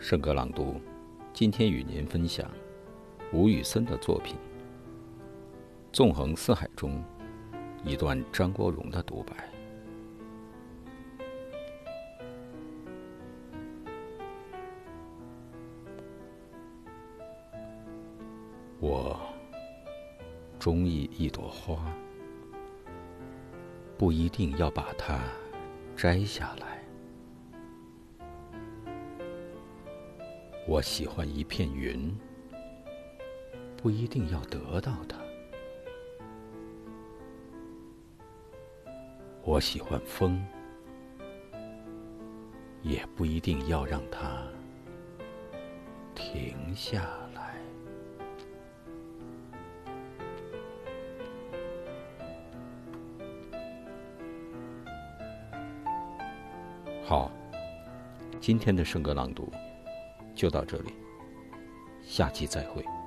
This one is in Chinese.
圣歌朗读，今天与您分享吴宇森的作品《纵横四海》中一段张国荣的独白。我中意一朵花，不一定要把它摘下来。我喜欢一片云，不一定要得到它；我喜欢风，也不一定要让它停下来。好，今天的圣歌朗读。就到这里，下期再会。